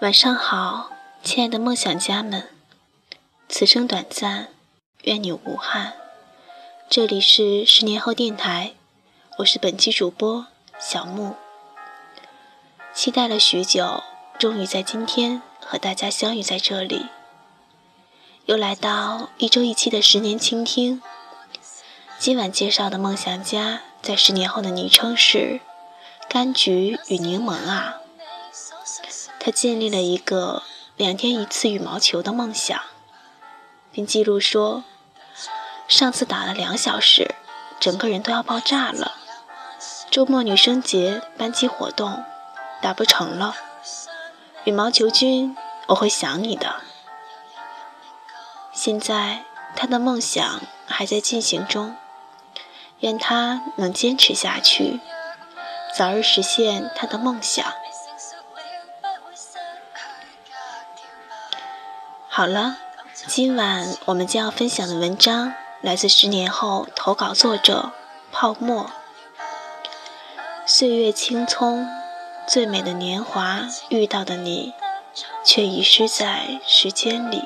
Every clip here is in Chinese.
晚上好，亲爱的梦想家们，此生短暂，愿你无憾。这里是十年后电台，我是本期主播小木。期待了许久，终于在今天和大家相遇在这里。又来到一周一期的十年倾听。今晚介绍的梦想家，在十年后的昵称是柑橘与柠檬啊。他建立了一个两天一次羽毛球的梦想，并记录说：“上次打了两小时，整个人都要爆炸了。周末女生节班级活动打不成了，羽毛球君，我会想你的。”现在他的梦想还在进行中，愿他能坚持下去，早日实现他的梦想。好了，今晚我们将要分享的文章来自十年后投稿作者泡沫。岁月青葱，最美的年华遇到的你，却遗失在时间里。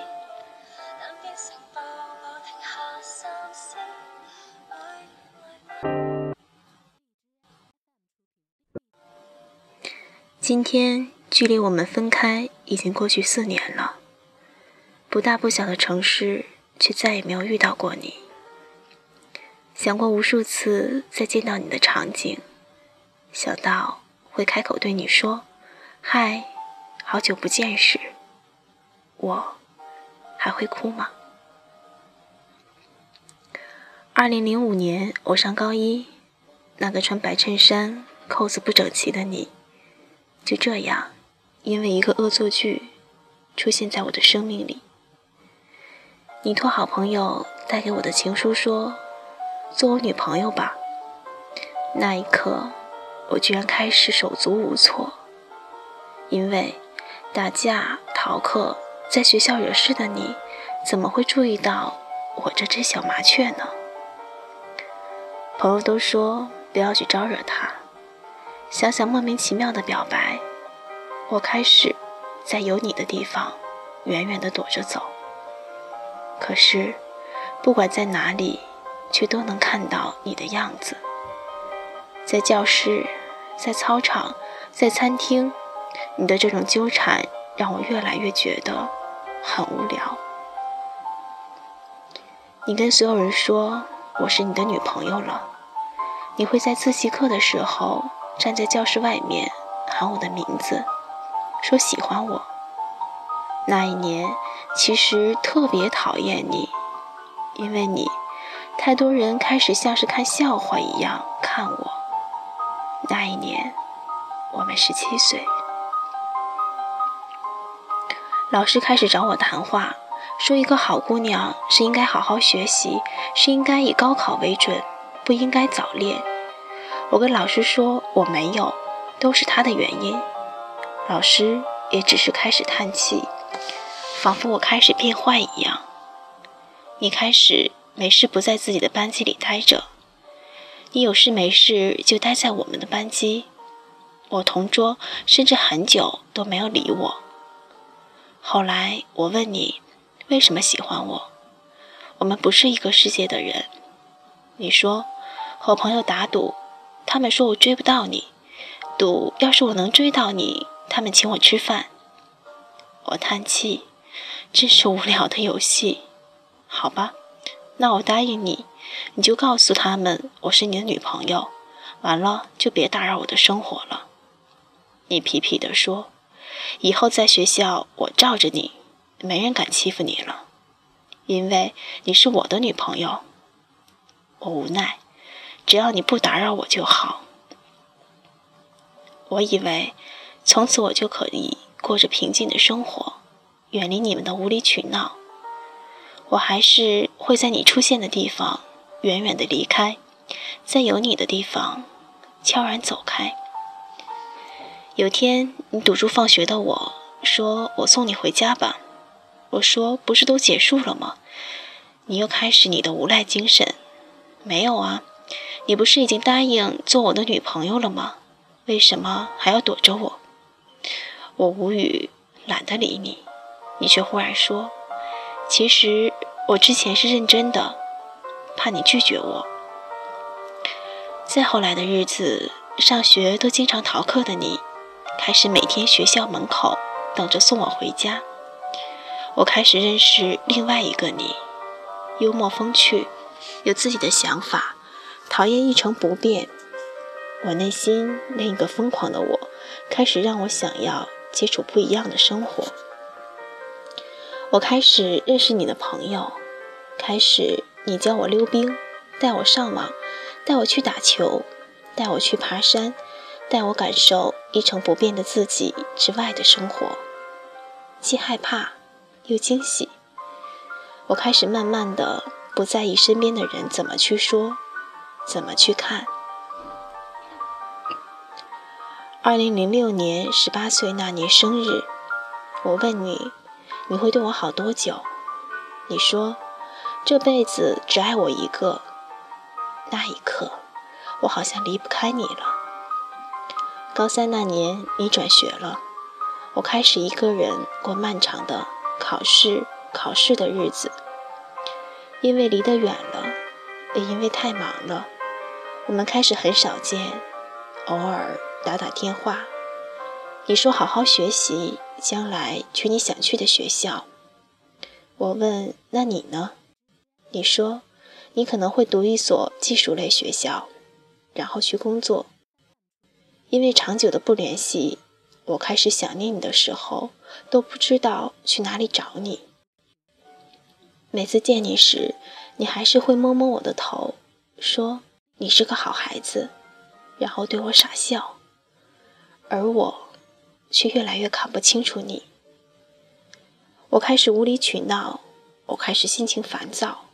今天距离我们分开已经过去四年了。不大不小的城市，却再也没有遇到过你。想过无数次再见到你的场景，想到会开口对你说“嗨，好久不见”时，我还会哭吗？二零零五年，我上高一，那个穿白衬衫、扣子不整齐的你，就这样，因为一个恶作剧，出现在我的生命里。你托好朋友带给我的情书说：“做我女朋友吧。”那一刻，我居然开始手足无措，因为打架、逃课，在学校惹事的你，怎么会注意到我这只小麻雀呢？朋友都说不要去招惹他，想想莫名其妙的表白，我开始在有你的地方远远地躲着走。可是，不管在哪里，却都能看到你的样子。在教室，在操场，在餐厅，你的这种纠缠让我越来越觉得很无聊。你跟所有人说我是你的女朋友了，你会在自习课的时候站在教室外面喊我的名字，说喜欢我。那一年。其实特别讨厌你，因为你，太多人开始像是看笑话一样看我。那一年，我们十七岁，老师开始找我谈话，说一个好姑娘是应该好好学习，是应该以高考为准，不应该早恋。我跟老师说我没有，都是他的原因。老师也只是开始叹气。仿佛我开始变坏一样，你开始没事不在自己的班级里待着，你有事没事就待在我们的班级。我同桌甚至很久都没有理我。后来我问你为什么喜欢我，我们不是一个世界的人。你说和朋友打赌，他们说我追不到你，赌要是我能追到你，他们请我吃饭。我叹气。真是无聊的游戏，好吧，那我答应你，你就告诉他们我是你的女朋友，完了就别打扰我的生活了。你皮皮地说：“以后在学校我罩着你，没人敢欺负你了，因为你是我的女朋友。”我无奈，只要你不打扰我就好。我以为从此我就可以过着平静的生活。远离你们的无理取闹，我还是会在你出现的地方远远的离开，在有你的地方悄然走开。有天你堵住放学的我，说我送你回家吧。我说不是都结束了吗？你又开始你的无赖精神。没有啊，你不是已经答应做我的女朋友了吗？为什么还要躲着我？我无语。懒得理你，你却忽然说：“其实我之前是认真的，怕你拒绝我。”再后来的日子，上学都经常逃课的你，开始每天学校门口等着送我回家。我开始认识另外一个你，幽默风趣，有自己的想法，讨厌一成不变。我内心另一个疯狂的我，开始让我想要接触不一样的生活。我开始认识你的朋友，开始你教我溜冰，带我上网，带我去打球，带我去爬山，带我感受一成不变的自己之外的生活，既害怕。又惊喜，我开始慢慢的不在意身边的人怎么去说，怎么去看。二零零六年十八岁那年生日，我问你，你会对我好多久？你说，这辈子只爱我一个。那一刻，我好像离不开你了。高三那年，你转学了，我开始一个人过漫长的。考试，考试的日子，因为离得远了，也因为太忙了，我们开始很少见，偶尔打打电话。你说好好学习，将来去你想去的学校。我问那你呢？你说你可能会读一所技术类学校，然后去工作。因为长久的不联系。我开始想念你的时候，都不知道去哪里找你。每次见你时，你还是会摸摸我的头，说你是个好孩子，然后对我傻笑。而我却越来越看不清楚你。我开始无理取闹，我开始心情烦躁。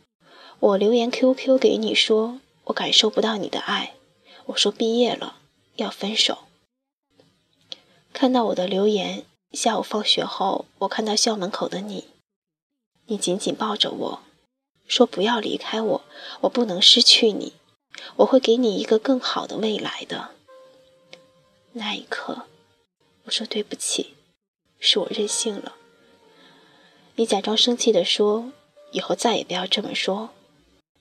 我留言 QQ 给你说，我感受不到你的爱。我说毕业了，要分手。看到我的留言，下午放学后，我看到校门口的你，你紧紧抱着我，说不要离开我，我不能失去你，我会给你一个更好的未来的。那一刻，我说对不起，是我任性了。你假装生气地说，以后再也不要这么说，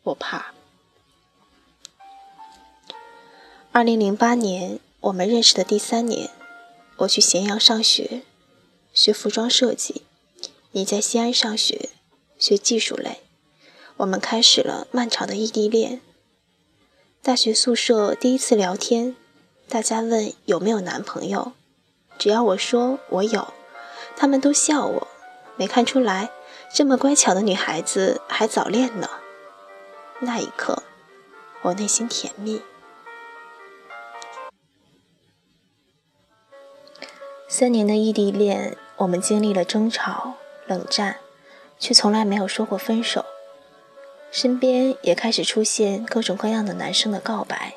我怕。二零零八年，我们认识的第三年。我去咸阳上学，学服装设计；你在西安上学，学技术类。我们开始了漫长的异地恋。大学宿舍第一次聊天，大家问有没有男朋友，只要我说我有，他们都笑我，没看出来这么乖巧的女孩子还早恋呢。那一刻，我内心甜蜜。三年的异地恋，我们经历了争吵、冷战，却从来没有说过分手。身边也开始出现各种各样的男生的告白，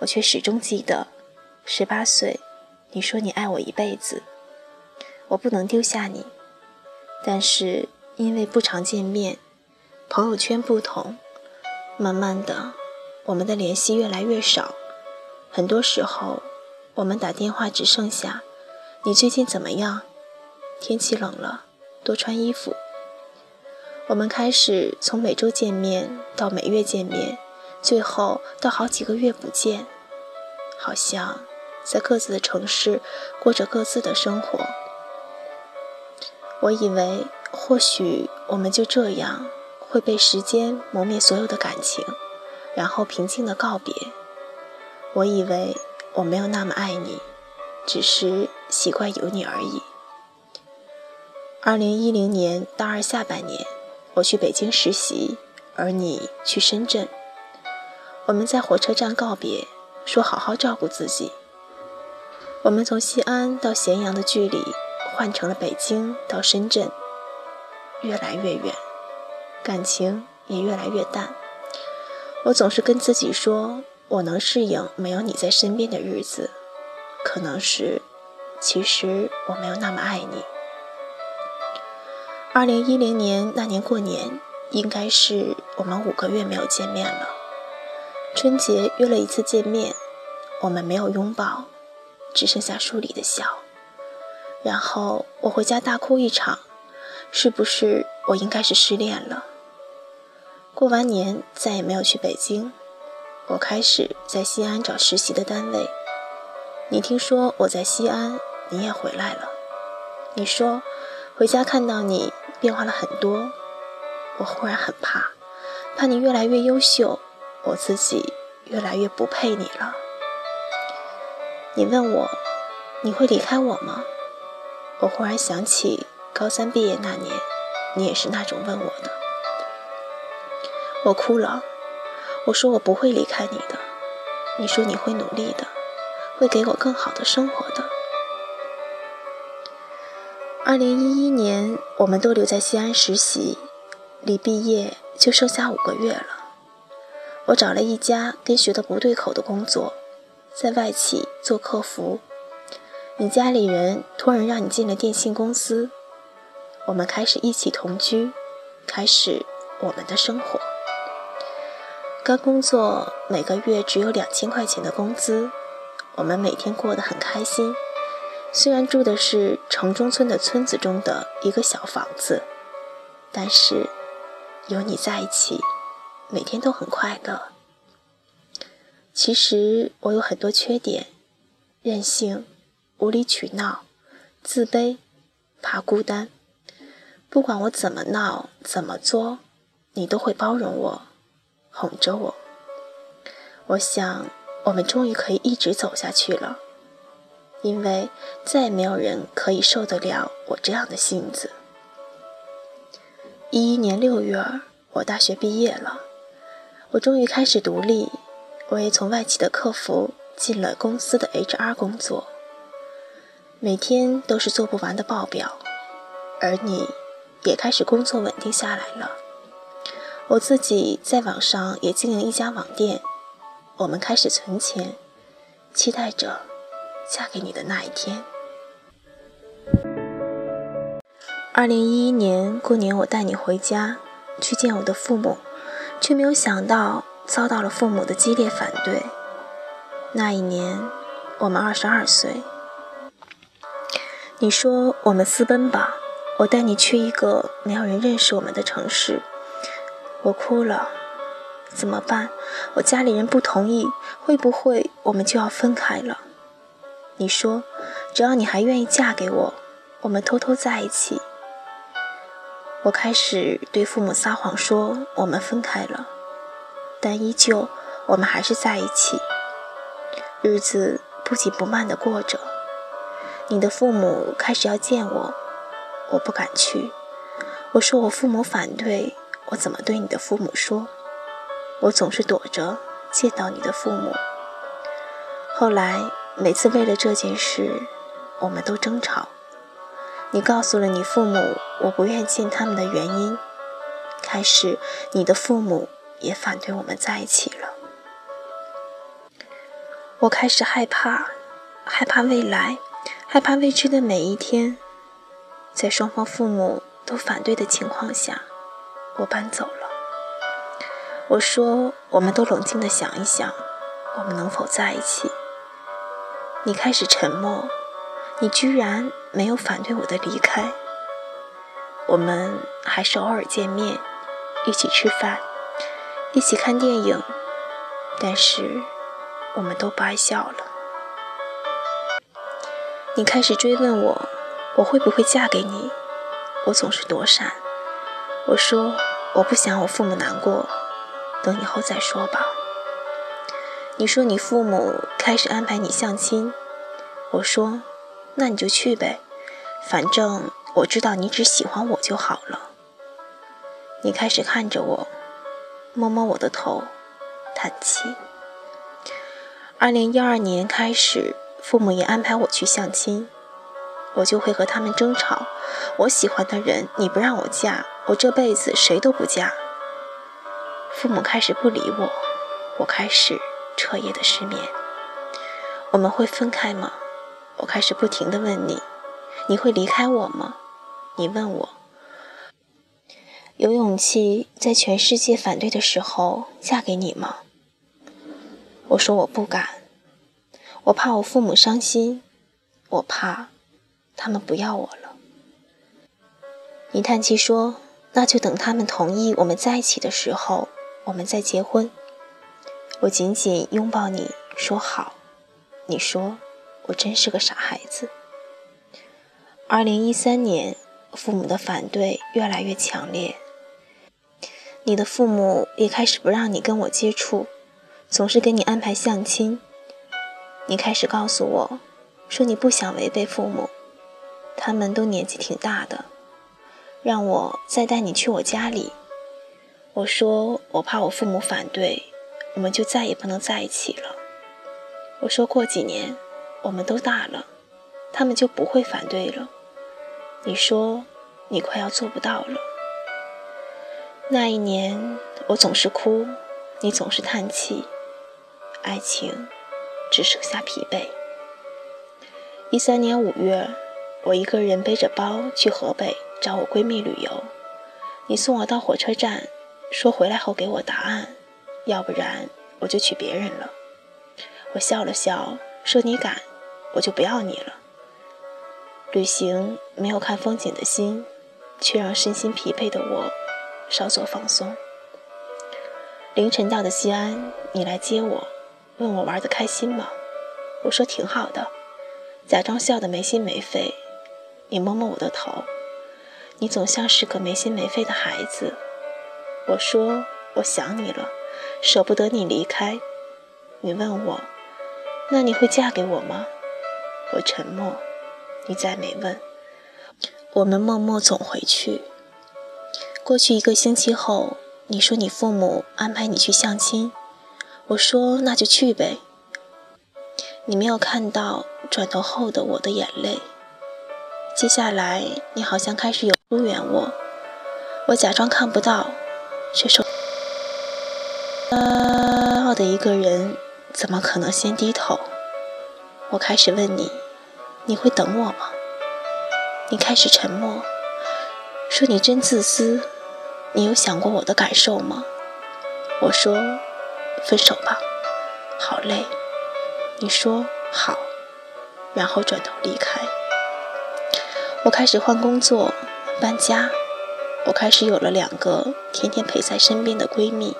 我却始终记得，十八岁，你说你爱我一辈子，我不能丢下你。但是因为不常见面，朋友圈不同，慢慢的，我们的联系越来越少。很多时候，我们打电话只剩下。你最近怎么样？天气冷了，多穿衣服。我们开始从每周见面到每月见面，最后到好几个月不见，好像在各自的城市过着各自的生活。我以为或许我们就这样会被时间磨灭所有的感情，然后平静的告别。我以为我没有那么爱你。只是习惯有你而已。二零一零年大二下半年，我去北京实习，而你去深圳。我们在火车站告别，说好好照顾自己。我们从西安到咸阳的距离换成了北京到深圳，越来越远，感情也越来越淡。我总是跟自己说，我能适应没有你在身边的日子。可能是，其实我没有那么爱你。二零一零年那年过年，应该是我们五个月没有见面了。春节约了一次见面，我们没有拥抱，只剩下书里的笑。然后我回家大哭一场，是不是我应该是失恋了？过完年再也没有去北京，我开始在西安找实习的单位。你听说我在西安，你也回来了。你说回家看到你变化了很多，我忽然很怕，怕你越来越优秀，我自己越来越不配你了。你问我你会离开我吗？我忽然想起高三毕业那年，你也是那种问我的。我哭了，我说我不会离开你的。你说你会努力的，会给我更好的生活的。二零一一年，我们都留在西安实习，离毕业就剩下五个月了。我找了一家跟学的不对口的工作，在外企做客服。你家里人托人让你进了电信公司，我们开始一起同居，开始我们的生活。刚工作每个月只有两千块钱的工资，我们每天过得很开心。虽然住的是城中村的村子中的一个小房子，但是有你在一起，每天都很快乐。其实我有很多缺点，任性。无理取闹，自卑，怕孤单。不管我怎么闹，怎么作，你都会包容我，哄着我。我想，我们终于可以一直走下去了，因为再也没有人可以受得了我这样的性子。一一年六月，我大学毕业了，我终于开始独立，我也从外企的客服进了公司的 HR 工作。每天都是做不完的报表，而你也开始工作稳定下来了。我自己在网上也经营一家网店，我们开始存钱，期待着嫁给你的那一天。二零一一年过年，我带你回家去见我的父母，却没有想到遭到了父母的激烈反对。那一年，我们二十二岁。你说我们私奔吧，我带你去一个没有人认识我们的城市。我哭了，怎么办？我家里人不同意，会不会我们就要分开了？你说，只要你还愿意嫁给我，我们偷偷在一起。我开始对父母撒谎说我们分开了，但依旧我们还是在一起，日子不紧不慢地过着。你的父母开始要见我，我不敢去。我说我父母反对，我怎么对你的父母说？我总是躲着见到你的父母。后来每次为了这件事，我们都争吵。你告诉了你父母我不愿见他们的原因。开始你的父母也反对我们在一起了。我开始害怕，害怕未来。害怕未知的每一天，在双方父母都反对的情况下，我搬走了。我说：“我们都冷静的想一想，我们能否在一起？”你开始沉默，你居然没有反对我的离开。我们还是偶尔见面，一起吃饭，一起看电影，但是我们都不爱笑了。你开始追问我，我会不会嫁给你？我总是躲闪。我说我不想我父母难过，等以后再说吧。你说你父母开始安排你相亲，我说那你就去呗，反正我知道你只喜欢我就好了。你开始看着我，摸摸我的头，叹气。二零一二年开始。父母也安排我去相亲，我就会和他们争吵。我喜欢的人你不让我嫁，我这辈子谁都不嫁。父母开始不理我，我开始彻夜的失眠。我们会分开吗？我开始不停的问你，你会离开我吗？你问我，有勇气在全世界反对的时候嫁给你吗？我说我不敢。我怕我父母伤心，我怕他们不要我了。你叹气说：“那就等他们同意我们在一起的时候，我们再结婚。”我紧紧拥抱你说：“好。”你说：“我真是个傻孩子。”二零一三年，父母的反对越来越强烈，你的父母也开始不让你跟我接触，总是给你安排相亲。你开始告诉我，说你不想违背父母，他们都年纪挺大的。让我再带你去我家里，我说我怕我父母反对，我们就再也不能在一起了。我说过几年我们都大了，他们就不会反对了。你说你快要做不到了。那一年我总是哭，你总是叹气，爱情只剩下疲惫。一三年五月，我一个人背着包去河北。找我闺蜜旅游，你送我到火车站，说回来后给我答案，要不然我就娶别人了。我笑了笑，说你敢，我就不要你了。旅行没有看风景的心，却让身心疲惫的我稍作放松。凌晨到的西安，你来接我，问我玩得开心吗？我说挺好的，假装笑得没心没肺。你摸摸我的头。你总像是个没心没肺的孩子。我说我想你了，舍不得你离开。你问我，那你会嫁给我吗？我沉默，你再没问。我们默默走回去。过去一个星期后，你说你父母安排你去相亲。我说那就去呗。你没有看到转头后的我的眼泪。接下来，你好像开始有疏远我，我假装看不到，却说：“傲的一个人怎么可能先低头？”我开始问你：“你会等我吗？”你开始沉默，说：“你真自私，你有想过我的感受吗？”我说：“分手吧，好累。”你说：“好。”然后转头离开。我开始换工作，搬家。我开始有了两个天天陪在身边的闺蜜。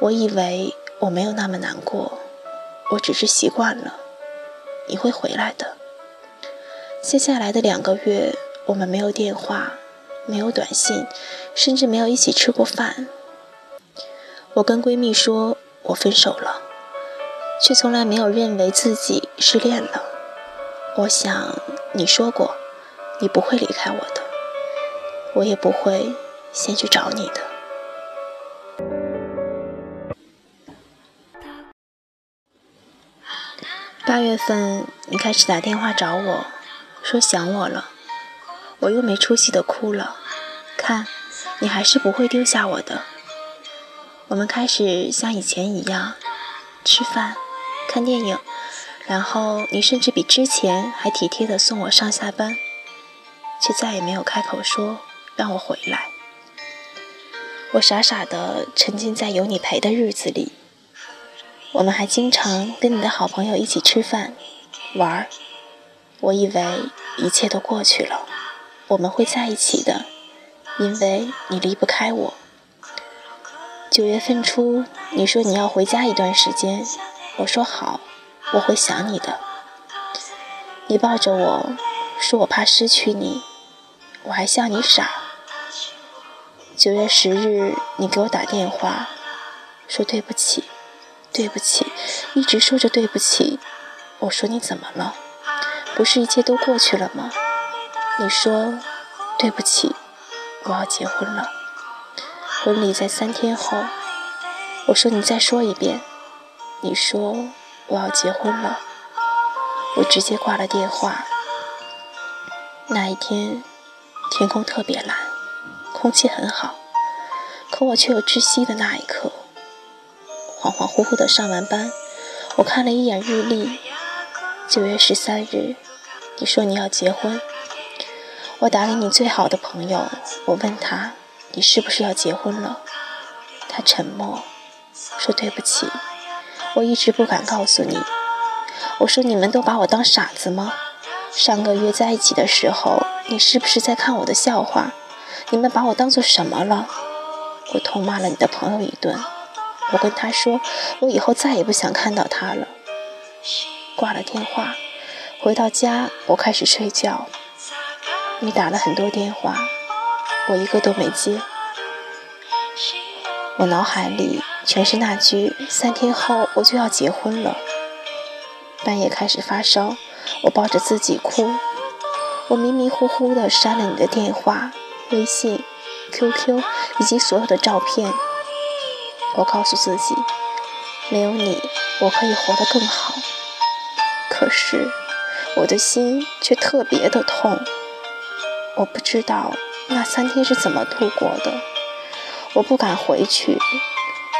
我以为我没有那么难过，我只是习惯了。你会回来的。接下来的两个月，我们没有电话，没有短信，甚至没有一起吃过饭。我跟闺蜜说我分手了，却从来没有认为自己失恋了。我想你说过。你不会离开我的，我也不会先去找你的。八月份，你开始打电话找我，说想我了，我又没出息的哭了。看，你还是不会丢下我的。我们开始像以前一样吃饭、看电影，然后你甚至比之前还体贴的送我上下班。却再也没有开口说让我回来。我傻傻的沉浸在有你陪的日子里。我们还经常跟你的好朋友一起吃饭、玩儿。我以为一切都过去了，我们会在一起的，因为你离不开我。九月份初，你说你要回家一段时间，我说好，我会想你的。你抱着我说我怕失去你。我还笑你傻。九月十日，你给我打电话，说对不起，对不起，一直说着对不起。我说你怎么了？不是一切都过去了吗？你说对不起，我要结婚了，婚礼在三天后。我说你再说一遍。你说我要结婚了。我直接挂了电话。那一天。天空特别蓝，空气很好，可我却有窒息的那一刻。恍恍惚惚的上完班，我看了一眼日历，九月十三日，你说你要结婚。我打给你最好的朋友，我问他你是不是要结婚了？他沉默，说对不起，我一直不敢告诉你。我说你们都把我当傻子吗？上个月在一起的时候，你是不是在看我的笑话？你们把我当做什么了？我痛骂了你的朋友一顿。我跟他说，我以后再也不想看到他了。挂了电话，回到家，我开始睡觉。你打了很多电话，我一个都没接。我脑海里全是那句“三天后我就要结婚了”。半夜开始发烧，我抱着自己哭。我迷迷糊糊地删了你的电话、微信、QQ 以及所有的照片。我告诉自己，没有你，我可以活得更好。可是，我的心却特别的痛。我不知道那三天是怎么度过的。我不敢回去，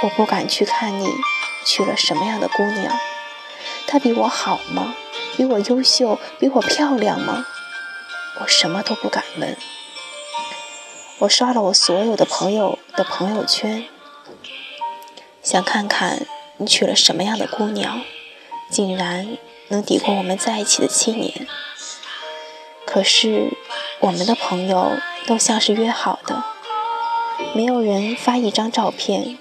我不敢去看你娶了什么样的姑娘。她比我好吗？比我优秀？比我漂亮吗？我什么都不敢问。我刷了我所有的朋友的朋友圈，想看看你娶了什么样的姑娘，竟然能抵过我们在一起的七年。可是我们的朋友都像是约好的，没有人发一张照片。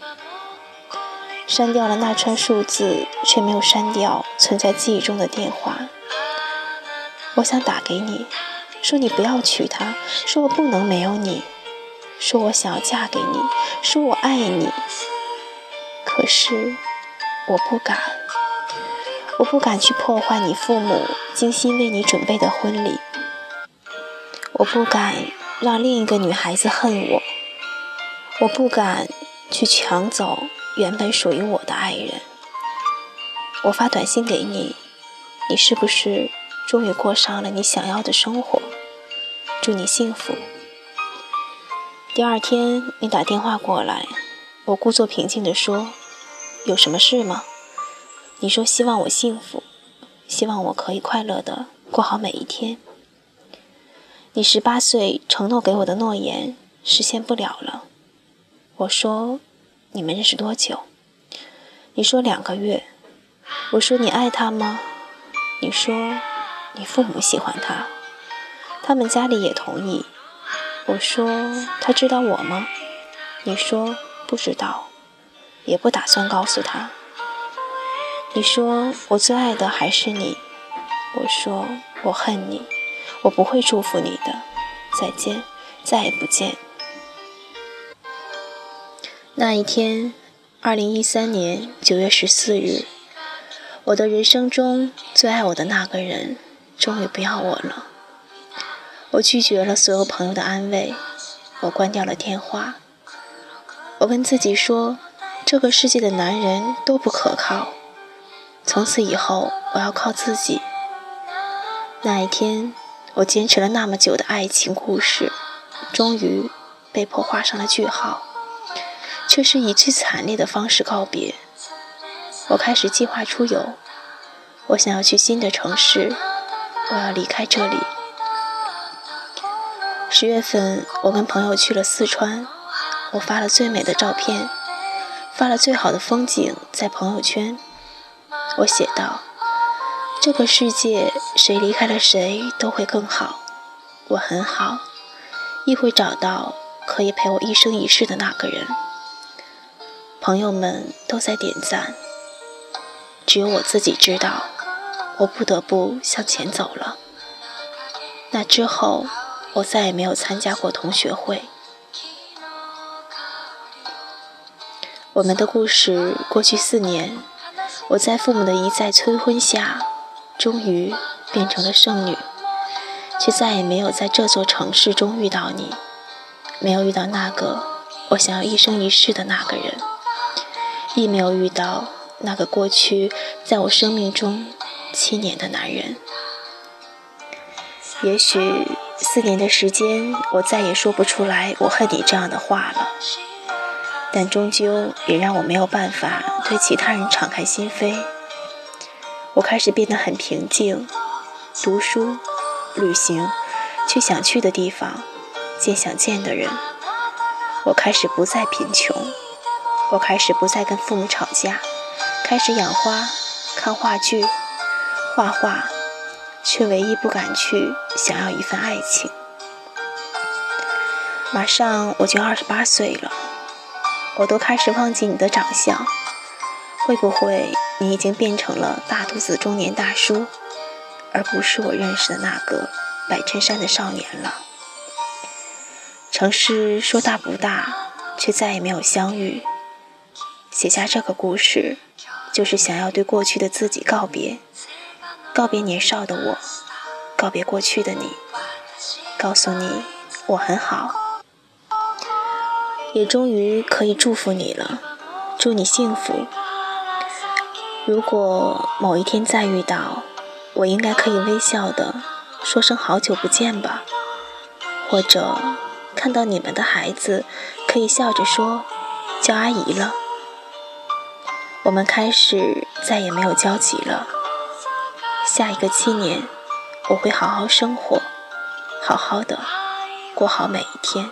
删掉了那串数字，却没有删掉存在记忆中的电话。我想打给你，说你不要娶她，说我不能没有你，说我想要嫁给你，说我爱你。可是我不敢，我不敢去破坏你父母精心为你准备的婚礼，我不敢让另一个女孩子恨我，我不敢去抢走。原本属于我的爱人，我发短信给你，你是不是终于过上了你想要的生活？祝你幸福。第二天你打电话过来，我故作平静地说：“有什么事吗？”你说希望我幸福，希望我可以快乐的过好每一天。你十八岁承诺给我的诺言实现不了了，我说。你们认识多久？你说两个月。我说你爱他吗？你说你父母喜欢他，他们家里也同意。我说他知道我吗？你说不知道，也不打算告诉他。你说我最爱的还是你。我说我恨你，我不会祝福你的。再见，再也不见。那一天，二零一三年九月十四日，我的人生中最爱我的那个人，终于不要我了。我拒绝了所有朋友的安慰，我关掉了电话。我跟自己说，这个世界的男人都不可靠，从此以后我要靠自己。那一天，我坚持了那么久的爱情故事，终于被迫画上了句号。却是以最惨烈的方式告别。我开始计划出游，我想要去新的城市，我要离开这里。十月份，我跟朋友去了四川，我发了最美的照片，发了最好的风景在朋友圈。我写道：“这个世界，谁离开了谁都会更好。我很好，亦会找到可以陪我一生一世的那个人。”朋友们都在点赞，只有我自己知道，我不得不向前走了。那之后，我再也没有参加过同学会。我们的故事过去四年，我在父母的一再催婚下，终于变成了剩女，却再也没有在这座城市中遇到你，没有遇到那个我想要一生一世的那个人。亦没有遇到那个过去在我生命中七年的男人。也许四年的时间，我再也说不出来“我恨你”这样的话了，但终究也让我没有办法对其他人敞开心扉。我开始变得很平静，读书、旅行，去想去的地方，见想见的人。我开始不再贫穷。我开始不再跟父母吵架，开始养花、看话剧、画画，却唯一不敢去想要一份爱情。马上我就二十八岁了，我都开始忘记你的长相。会不会你已经变成了大肚子中年大叔，而不是我认识的那个白衬衫的少年了？城市说大不大，却再也没有相遇。写下这个故事，就是想要对过去的自己告别，告别年少的我，告别过去的你，告诉你我很好，也终于可以祝福你了，祝你幸福。如果某一天再遇到，我应该可以微笑的说声好久不见吧，或者看到你们的孩子，可以笑着说叫阿姨了。我们开始再也没有交集了。下一个七年，我会好好生活，好好的过好每一天。